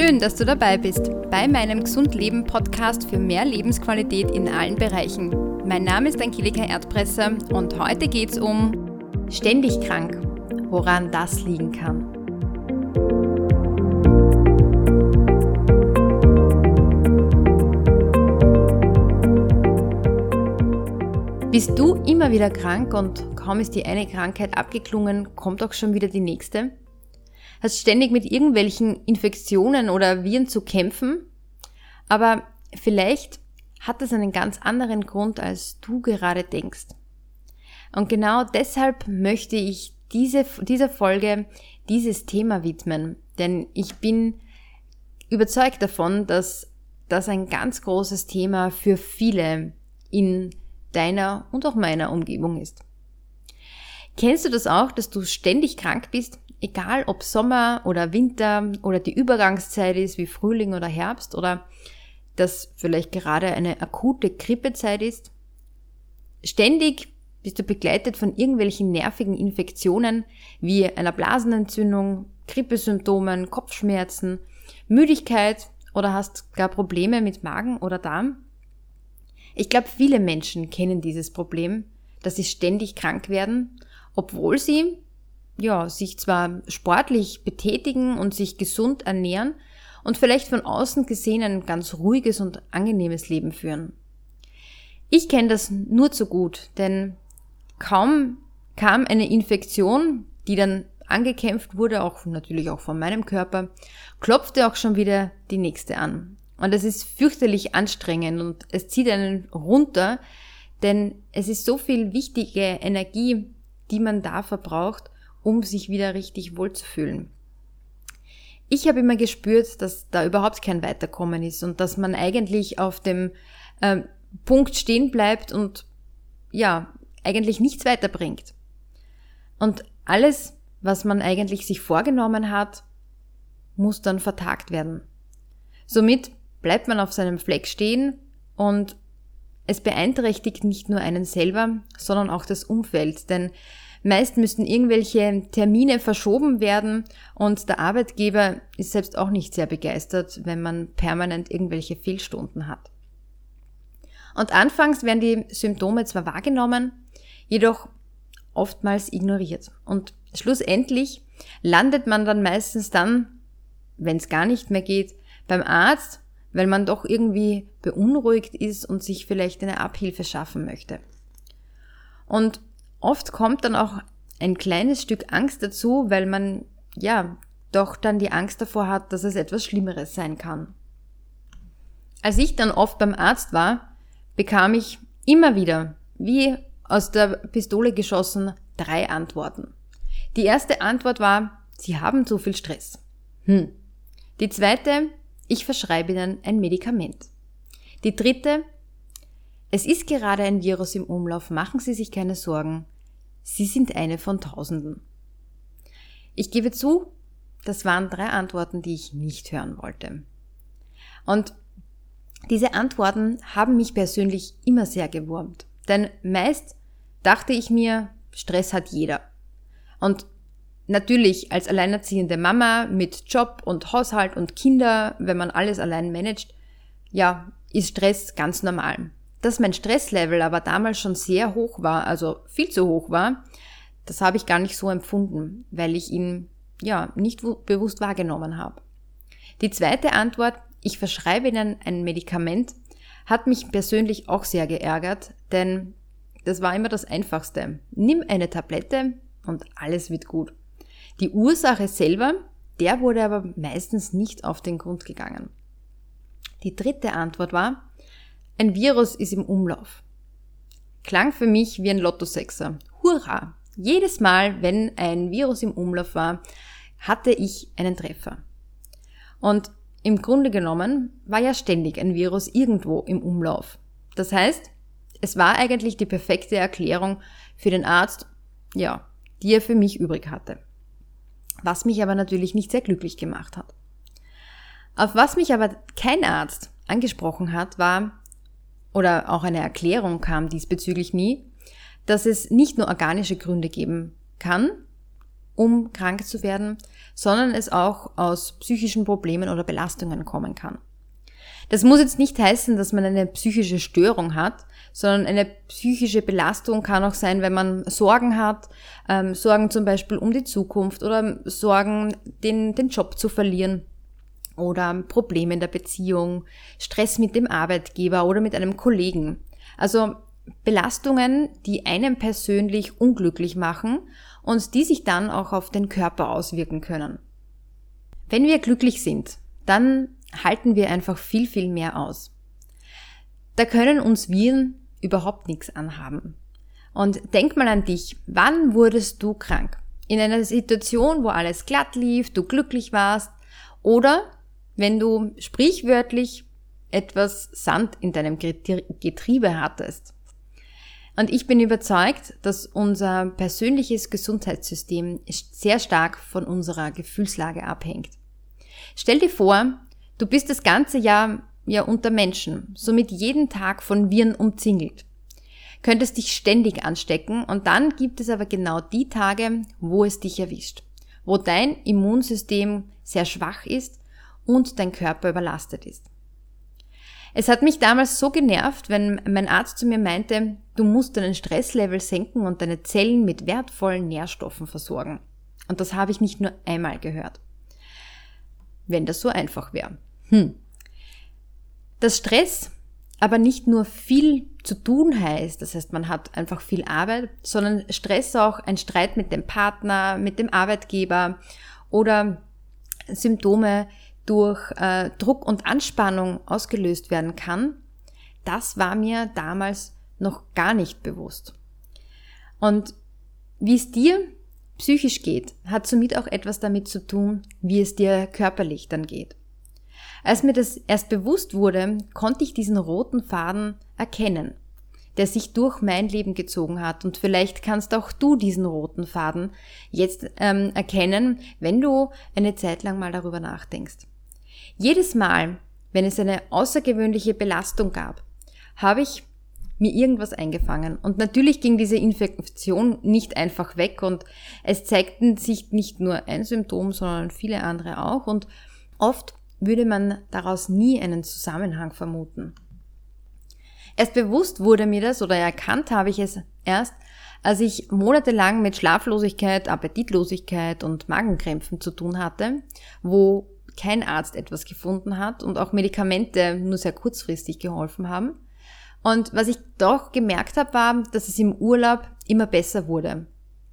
Schön, dass du dabei bist bei meinem Gesund Leben Podcast für mehr Lebensqualität in allen Bereichen. Mein Name ist Angelika Erdpresser und heute geht es um ständig krank, woran das liegen kann. Bist du immer wieder krank und kaum ist die eine Krankheit abgeklungen, kommt auch schon wieder die nächste? Hast ständig mit irgendwelchen Infektionen oder Viren zu kämpfen, aber vielleicht hat das einen ganz anderen Grund, als du gerade denkst. Und genau deshalb möchte ich diese, dieser Folge dieses Thema widmen, denn ich bin überzeugt davon, dass das ein ganz großes Thema für viele in deiner und auch meiner Umgebung ist. Kennst du das auch, dass du ständig krank bist, egal ob Sommer oder Winter oder die Übergangszeit ist wie Frühling oder Herbst oder dass vielleicht gerade eine akute Grippezeit ist? Ständig bist du begleitet von irgendwelchen nervigen Infektionen wie einer Blasenentzündung, Grippesymptomen, Kopfschmerzen, Müdigkeit oder hast gar Probleme mit Magen oder Darm? Ich glaube, viele Menschen kennen dieses Problem, dass sie ständig krank werden, obwohl sie ja, sich zwar sportlich betätigen und sich gesund ernähren und vielleicht von außen gesehen ein ganz ruhiges und angenehmes Leben führen. Ich kenne das nur zu gut, denn kaum kam eine Infektion, die dann angekämpft wurde, auch natürlich auch von meinem Körper, klopfte auch schon wieder die nächste an. Und es ist fürchterlich anstrengend und es zieht einen runter, denn es ist so viel wichtige Energie, die man da verbraucht, um sich wieder richtig wohlzufühlen. Ich habe immer gespürt, dass da überhaupt kein Weiterkommen ist und dass man eigentlich auf dem äh, Punkt stehen bleibt und ja, eigentlich nichts weiterbringt. Und alles, was man eigentlich sich vorgenommen hat, muss dann vertagt werden. Somit bleibt man auf seinem Fleck stehen und es beeinträchtigt nicht nur einen selber, sondern auch das Umfeld, denn meist müssten irgendwelche Termine verschoben werden und der Arbeitgeber ist selbst auch nicht sehr begeistert, wenn man permanent irgendwelche Fehlstunden hat. Und anfangs werden die Symptome zwar wahrgenommen, jedoch oftmals ignoriert. Und schlussendlich landet man dann meistens dann, wenn es gar nicht mehr geht, beim Arzt weil man doch irgendwie beunruhigt ist und sich vielleicht eine Abhilfe schaffen möchte. Und oft kommt dann auch ein kleines Stück Angst dazu, weil man ja doch dann die Angst davor hat, dass es etwas Schlimmeres sein kann. Als ich dann oft beim Arzt war, bekam ich immer wieder, wie aus der Pistole geschossen, drei Antworten. Die erste Antwort war, Sie haben zu viel Stress. Hm. Die zweite, ich verschreibe Ihnen ein Medikament. Die dritte, es ist gerade ein Virus im Umlauf, machen Sie sich keine Sorgen. Sie sind eine von Tausenden. Ich gebe zu, das waren drei Antworten, die ich nicht hören wollte. Und diese Antworten haben mich persönlich immer sehr gewurmt. Denn meist dachte ich mir, Stress hat jeder. Und Natürlich als alleinerziehende Mama mit Job und Haushalt und Kinder, wenn man alles allein managt, ja, ist Stress ganz normal. Dass mein Stresslevel aber damals schon sehr hoch war, also viel zu hoch war, das habe ich gar nicht so empfunden, weil ich ihn ja nicht bewusst wahrgenommen habe. Die zweite Antwort, ich verschreibe Ihnen ein Medikament, hat mich persönlich auch sehr geärgert, denn das war immer das Einfachste. Nimm eine Tablette und alles wird gut. Die Ursache selber, der wurde aber meistens nicht auf den Grund gegangen. Die dritte Antwort war, ein Virus ist im Umlauf. Klang für mich wie ein Lottosexer. Hurra! Jedes Mal, wenn ein Virus im Umlauf war, hatte ich einen Treffer. Und im Grunde genommen war ja ständig ein Virus irgendwo im Umlauf. Das heißt, es war eigentlich die perfekte Erklärung für den Arzt, ja, die er für mich übrig hatte was mich aber natürlich nicht sehr glücklich gemacht hat. Auf was mich aber kein Arzt angesprochen hat, war, oder auch eine Erklärung kam diesbezüglich nie, dass es nicht nur organische Gründe geben kann um krank zu werden, sondern es auch aus psychischen Problemen oder Belastungen kommen kann. Das muss jetzt nicht heißen, dass man eine psychische Störung hat, sondern eine psychische Belastung kann auch sein, wenn man Sorgen hat, ähm, Sorgen zum Beispiel um die Zukunft oder Sorgen, den, den Job zu verlieren oder Probleme in der Beziehung, Stress mit dem Arbeitgeber oder mit einem Kollegen. Also Belastungen, die einen persönlich unglücklich machen und die sich dann auch auf den Körper auswirken können. Wenn wir glücklich sind, dann halten wir einfach viel, viel mehr aus. Da können uns Viren überhaupt nichts anhaben. Und denk mal an dich. Wann wurdest du krank? In einer Situation, wo alles glatt lief, du glücklich warst oder wenn du sprichwörtlich etwas Sand in deinem Getriebe hattest. Und ich bin überzeugt, dass unser persönliches Gesundheitssystem sehr stark von unserer Gefühlslage abhängt. Stell dir vor, du bist das ganze Jahr ja unter Menschen, somit jeden Tag von Viren umzingelt. Könntest dich ständig anstecken und dann gibt es aber genau die Tage, wo es dich erwischt, wo dein Immunsystem sehr schwach ist und dein Körper überlastet ist. Es hat mich damals so genervt, wenn mein Arzt zu mir meinte, du musst deinen Stresslevel senken und deine Zellen mit wertvollen Nährstoffen versorgen. Und das habe ich nicht nur einmal gehört. Wenn das so einfach wäre. Hm. Dass Stress aber nicht nur viel zu tun heißt, das heißt, man hat einfach viel Arbeit, sondern Stress auch ein Streit mit dem Partner, mit dem Arbeitgeber oder Symptome durch äh, Druck und Anspannung ausgelöst werden kann, das war mir damals noch gar nicht bewusst. Und wie es dir psychisch geht, hat somit auch etwas damit zu tun, wie es dir körperlich dann geht. Als mir das erst bewusst wurde, konnte ich diesen roten Faden erkennen, der sich durch mein Leben gezogen hat. Und vielleicht kannst auch du diesen roten Faden jetzt ähm, erkennen, wenn du eine Zeit lang mal darüber nachdenkst. Jedes Mal, wenn es eine außergewöhnliche Belastung gab, habe ich mir irgendwas eingefangen. Und natürlich ging diese Infektion nicht einfach weg und es zeigten sich nicht nur ein Symptom, sondern viele andere auch. Und oft würde man daraus nie einen Zusammenhang vermuten. Erst bewusst wurde mir das oder erkannt habe ich es erst, als ich monatelang mit Schlaflosigkeit, Appetitlosigkeit und Magenkrämpfen zu tun hatte, wo kein Arzt etwas gefunden hat und auch Medikamente nur sehr kurzfristig geholfen haben. Und was ich doch gemerkt habe, war, dass es im Urlaub immer besser wurde.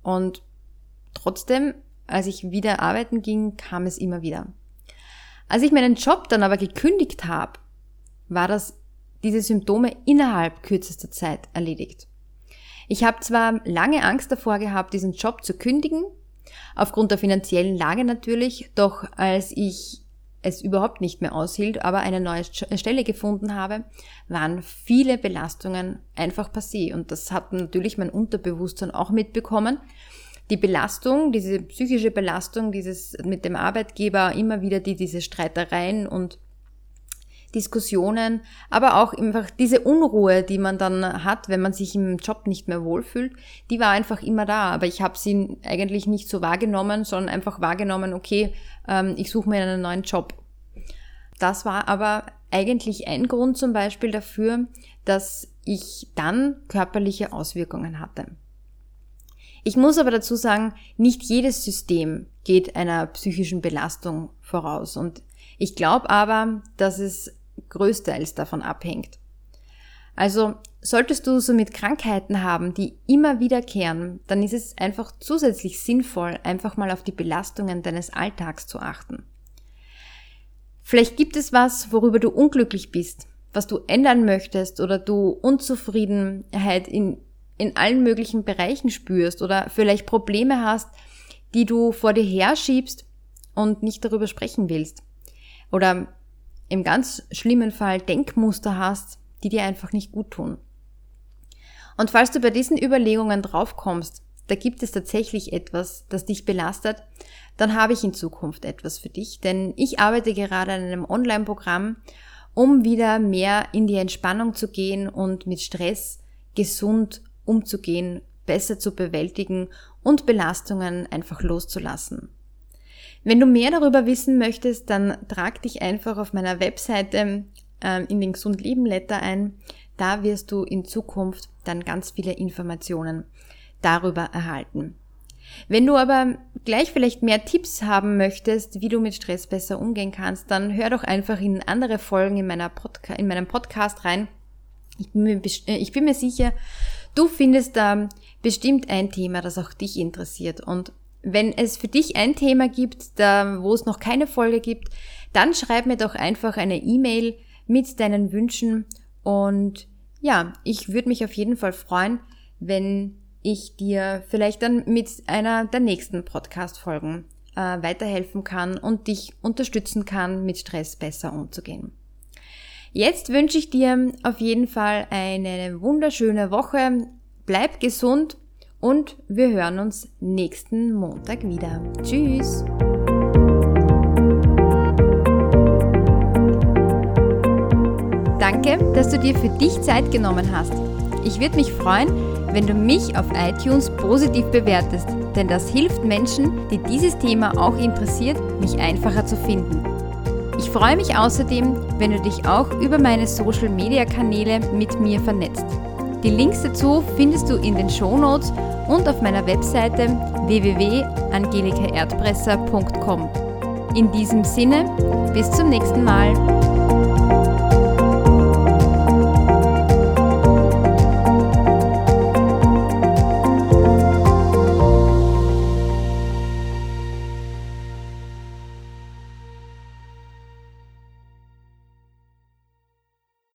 Und trotzdem, als ich wieder arbeiten ging, kam es immer wieder. Als ich meinen Job dann aber gekündigt habe, war das diese Symptome innerhalb kürzester Zeit erledigt. Ich habe zwar lange Angst davor gehabt, diesen Job zu kündigen, aufgrund der finanziellen Lage natürlich, doch als ich es überhaupt nicht mehr aushielt, aber eine neue Stelle gefunden habe, waren viele Belastungen einfach passé. Und das hat natürlich mein Unterbewusstsein auch mitbekommen die Belastung, diese psychische Belastung, dieses mit dem Arbeitgeber immer wieder die, diese Streitereien und Diskussionen, aber auch einfach diese Unruhe, die man dann hat, wenn man sich im Job nicht mehr wohlfühlt, die war einfach immer da. Aber ich habe sie eigentlich nicht so wahrgenommen, sondern einfach wahrgenommen, okay, ähm, ich suche mir einen neuen Job. Das war aber eigentlich ein Grund zum Beispiel dafür, dass ich dann körperliche Auswirkungen hatte. Ich muss aber dazu sagen, nicht jedes System geht einer psychischen Belastung voraus. Und ich glaube aber, dass es größtenteils davon abhängt. Also solltest du somit Krankheiten haben, die immer wiederkehren, dann ist es einfach zusätzlich sinnvoll, einfach mal auf die Belastungen deines Alltags zu achten. Vielleicht gibt es was, worüber du unglücklich bist, was du ändern möchtest oder du Unzufriedenheit in in allen möglichen Bereichen spürst oder vielleicht Probleme hast, die du vor dir herschiebst und nicht darüber sprechen willst. Oder im ganz schlimmen Fall Denkmuster hast, die dir einfach nicht gut tun. Und falls du bei diesen Überlegungen draufkommst, da gibt es tatsächlich etwas, das dich belastet, dann habe ich in Zukunft etwas für dich, denn ich arbeite gerade an einem Online-Programm, um wieder mehr in die Entspannung zu gehen und mit Stress gesund umzugehen, besser zu bewältigen und Belastungen einfach loszulassen. Wenn du mehr darüber wissen möchtest, dann trag dich einfach auf meiner Webseite äh, in den Gesund Leben Letter ein. Da wirst du in Zukunft dann ganz viele Informationen darüber erhalten. Wenn du aber gleich vielleicht mehr Tipps haben möchtest, wie du mit Stress besser umgehen kannst, dann hör doch einfach in andere Folgen in, meiner Podca in meinem Podcast rein. Ich bin, mir, äh, ich bin mir sicher, du findest da bestimmt ein Thema, das auch dich interessiert. Und wenn es für dich ein Thema gibt, da, wo es noch keine Folge gibt, dann schreib mir doch einfach eine E-Mail mit deinen Wünschen und ja, ich würde mich auf jeden Fall freuen, wenn ich dir vielleicht dann mit einer der nächsten Podcast-Folgen äh, weiterhelfen kann und dich unterstützen kann, mit Stress besser umzugehen. Jetzt wünsche ich dir auf jeden Fall eine wunderschöne Woche. Bleib gesund und wir hören uns nächsten Montag wieder. Tschüss! Danke, dass du dir für dich Zeit genommen hast. Ich würde mich freuen, wenn du mich auf iTunes positiv bewertest, denn das hilft Menschen, die dieses Thema auch interessiert, mich einfacher zu finden. Ich freue mich außerdem, wenn du dich auch über meine Social-Media-Kanäle mit mir vernetzt. Die Links dazu findest du in den Shownotes und auf meiner Webseite www.angelikaerdpresser.com. In diesem Sinne, bis zum nächsten Mal.